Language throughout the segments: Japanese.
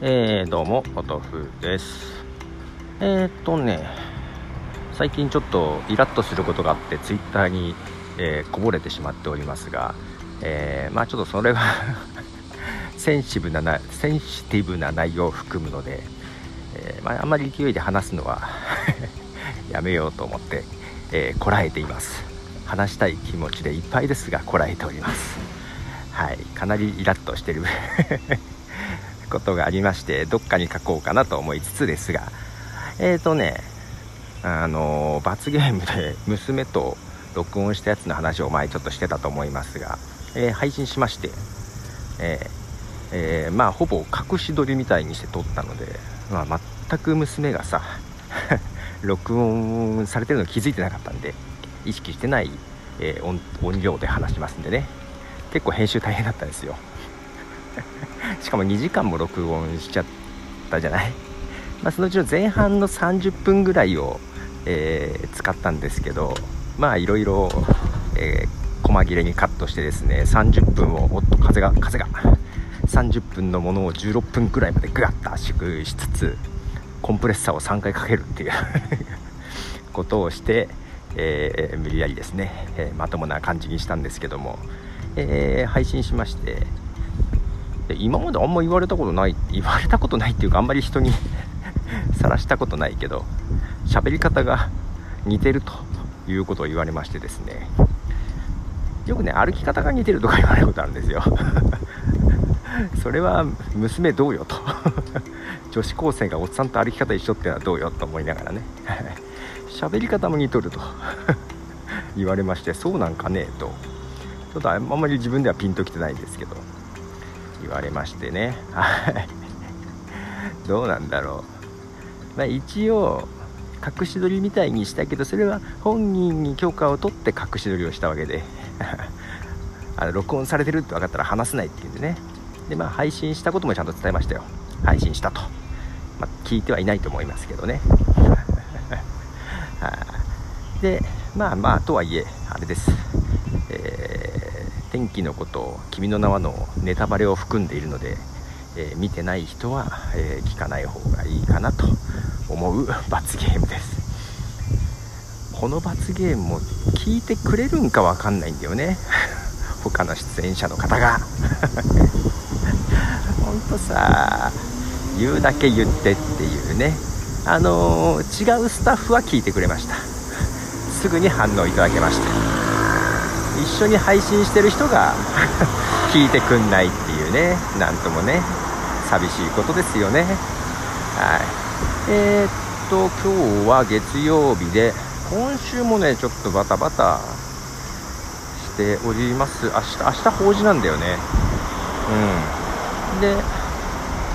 えー、どうも、ポトフです。えー、っとね、最近ちょっとイラッとすることがあって、ツイッターに、えー、こぼれてしまっておりますが、えー、まあちょっとそれが センシブなな、センシティブな内容を含むので、えまあ、あんまり勢いで話すのは やめようと思って、えこらえています。話したい気持ちでいっぱいですが、こらえております。はい、かなりイラッとしてることがありましてどっかに書こうかなと思いつつですがえ、ー、とねあの罰ゲームで娘と録音したやつの話を前ちょっとしてたと思いますが、えー、配信しまして、えーえー、まあほぼ隠し撮りみたいにして撮ったので、まあ、全く娘がさ 録音されてるの気づいてなかったんで意識してない、え音音量で話しますんでね。結構編集大変だったんですよ。しかも2時間も録音しちゃったじゃない、まあ、そのうちの前半の30分ぐらいを、えー、使ったんですけどまあいろいろ細切れにカットしてですね30分をおっと風が風が30分のものを16分ぐらいまでグワッと圧縮しつつコンプレッサーを3回かけるっていう ことをして、えー、無理やりですね、え、まともな感じにしたんですけども、え、配信しましてで今まであんま言われたことない言われたことないっていうかあんまり人に さらしたことないけど喋り方が似てるということを言われましてですね。よくね歩き方が似てるとか言われることあるんですよ。それは娘どうよと。女子高生がおっさんと歩き方一緒っていうのはどうよと思いながらね。喋り方も似とると。言われましてそうなんかねと。ちょっとあんまり自分ではピンときてないんですけど。言われましてね。はい。どうなんだろう、まあ、一応隠し撮りみたいにしたけどそれは本人に許可を取って隠し撮りをしたわけで。あの録音されてるって分かったら話せないっていうんでね。でまあ配信したこともちゃんと伝えましたよ。配信したと、まあ、聞いてはいないと思いますけどね。でまあまあとはいえあれです。天気のこと「君の名は」のネタバレを含んでいるので、えー、見てない人は、えー、聞かない方がいいかなと思う 罰ゲームです。この罰ゲームも聞いてくれるんかわかんないんだよね。他の出演者の方が。ほんとさ言うだけ言ってっていうね。あのー、違うスタッフは聞いてくれました。すぐに反応いただけました一緒に配信してる人が 聞いてくんないっていうね。なんともね。寂しいことですよね。はい。えー、っと今日は月曜日で今週もねちょっとバタバタしております。明日明日法事なんだよね。うん。で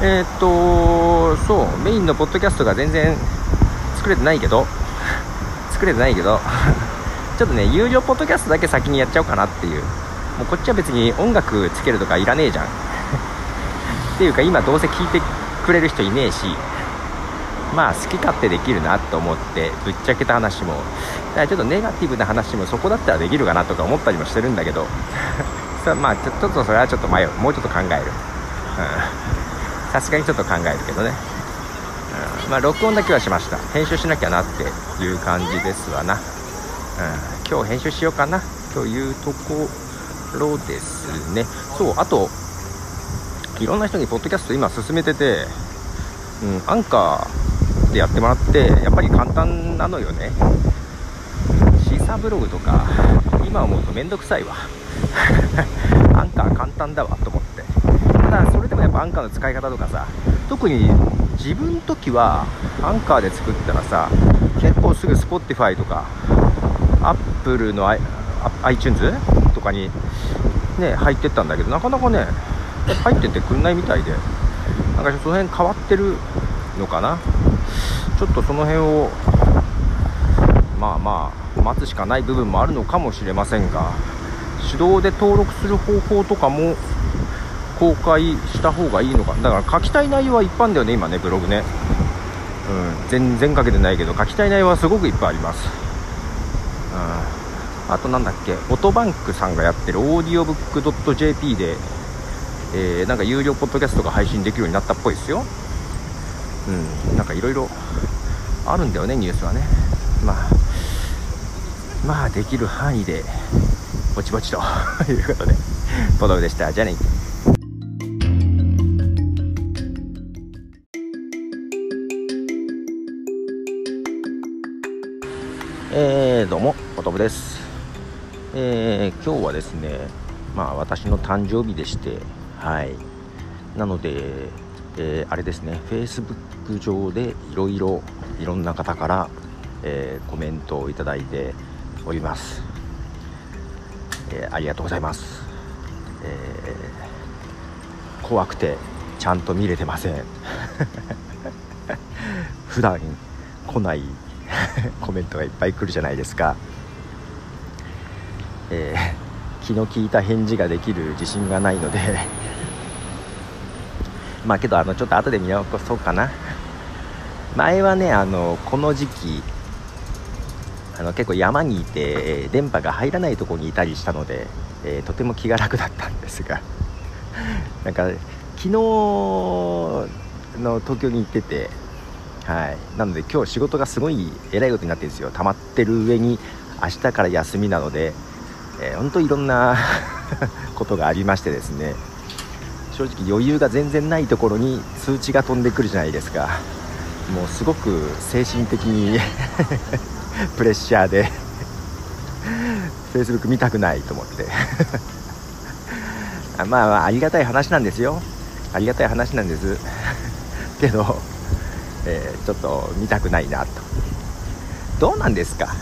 えー、っとそうメインのポッドキャストが全然作れてないけど作れてないけどちょっとね有料ポッドキャストだけ先にやっちゃおうかなっていう。もうこっちは別に音楽つけるとかいらねえじゃん。っていうか今どうせ聞いてくれる人いねえし。まあ好き勝手できるなと思ってぶっちゃけた話も。だからちょっとネガティブな話もそこだったらできるかなとか思ったりもしてるんだけど。まあちょっとそれはちょっと迷う。もうちょっと考える。さすがにちょっと考えるけどね、うん、まあ録音だけはしました。編集しなきゃなっていう感じですわな。うん、今日編集しようかな。というところですね。そうあといろんな人にポッドキャスト今進めてて、うん、アンカーでやってもらってやっぱり簡単なのよね。シーサーブログとか今思うとめんどくさいわ。アンカー簡単だわと思って。ただそれでもやっぱアンカーの使い方とかさ特に自分の時はアンカーで作ったらさ結構すぐ Spotify とかアップルの iTunes とかにね入ってったんだけどなかなかね入ってってくんないみたいで。なんかその辺変わってるのかな？ちょっとその辺をまあまあ待つしかない部分もあるのかもしれませんが手動で登録する方法とかも公開した方がいいのか。だから書きたい内容はいっぱいだよね今ねブログね。うん全然書けてないけど書きたい内容はすごくいっぱいあります。あとなんだっけオトバンクさんがやってるオーディオブックドット .jp でえー、なんか有料ポッドキャストが配信できるようになったっぽいですよ。うんなんかいろいろあるんだよねニュースはね。まあまあできる範囲でぼちぼちと。いうことでポトフでした。じゃあね。えー、どうもポトフです。えー、今日はですねまあ私の誕生日でしてはい。なので、えー、あれですね Facebook 上でいろいろいろんな方から、えー、コメントをいただいております、えー、ありがとうございます、えー、怖くてちゃんと見れてません。普段来ない コメントがいっぱい来るじゃないですか、えー、気の利いた返事ができる自信がないので。まあけどあのちょっと後で見直そうかな。前はねあのこの時期あの結構山にいて電波が入らないとこにいたりしたので、えー、とても気が楽だったんですが。なんか昨日の東京に行っててはい。なので今日仕事がすごいえらいことになってるんですよ。溜まってる上に明日から休みなので、えー、本当いろんな ことがありましてですね正直余裕が全然ないところに通知が飛んでくるじゃないですか。もうすごく精神的に プレッシャーで Facebook 見たくないと思って。まあまあありがたい話なんですよ。ありがたい話なんです。けど、えー、ちょっと見たくないなと。どうなんですか？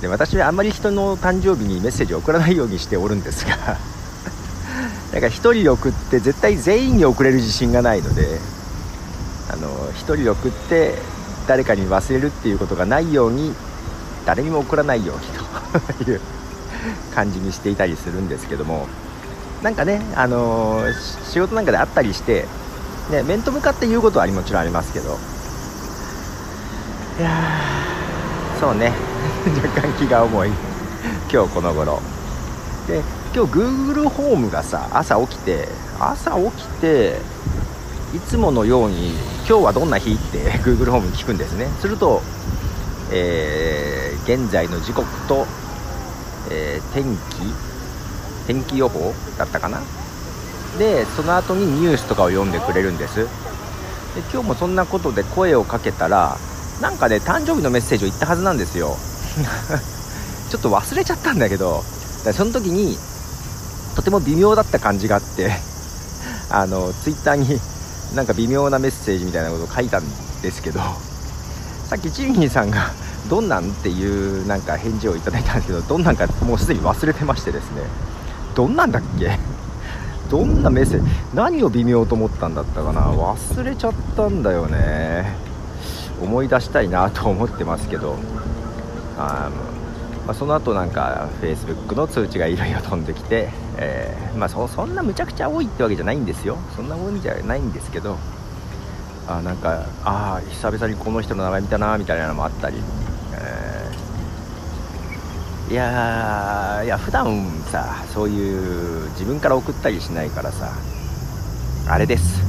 で私はあんまり人の誕生日にメッセージを送らないようにしておるんですが だから1人で送って絶対全員に送れる自信がないのであの1人で送って誰かに忘れるっていうことがないように誰にも送らないようにと いう感じにしていたりするんですけどもなんかね、あの、仕事なんかであったりして、ね、面と向かって言うことはもちろんありますけどいやそうね。若干気が重い。今日この頃。で今日 Google ホームがさ朝起きて朝起きていつものように今日はどんな日って Google ホームに聞くんですね。すると、えー、現在の時刻と、えー、天気天気予報だったかな。でその後にニュースとかを読んでくれるんです。で今日もそんなことで声をかけたらなんかね誕生日のメッセージを言ったはずなんですよ。ちょっと忘れちゃったんだけどその時にとても微妙だった感じがあって あのツイッターになんか微妙なメッセージみたいなことを書いたんですけどさっきチンギンさんがどんなんっていうなんか返事をいただいたんですけどどんなんかもうすでに忘れてましてですね。どんなんだっけ？どんなメッセージ？何を微妙と思ったんだったかな？忘れちゃったんだよね。思い出したいなと思ってますけど。あまあ、その後なんか Facebook の通知がいろいろ飛んできて、えー、まあそ、そんなむちゃくちゃ多いってわけじゃないんですよ。そんな多いんじゃないんですけどあなんかああ久々にこの人の名前見たなみたいなのもあったり、えー、いやいや普段さそういう自分から送ったりしないからさあれです。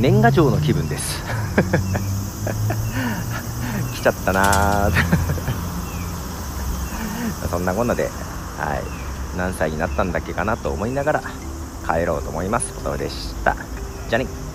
年賀状の気分です。来ちゃったなそんなこんなで、はい、何歳になったんだっけかなと思いながら帰ろうと思います。ことでした。じゃあね。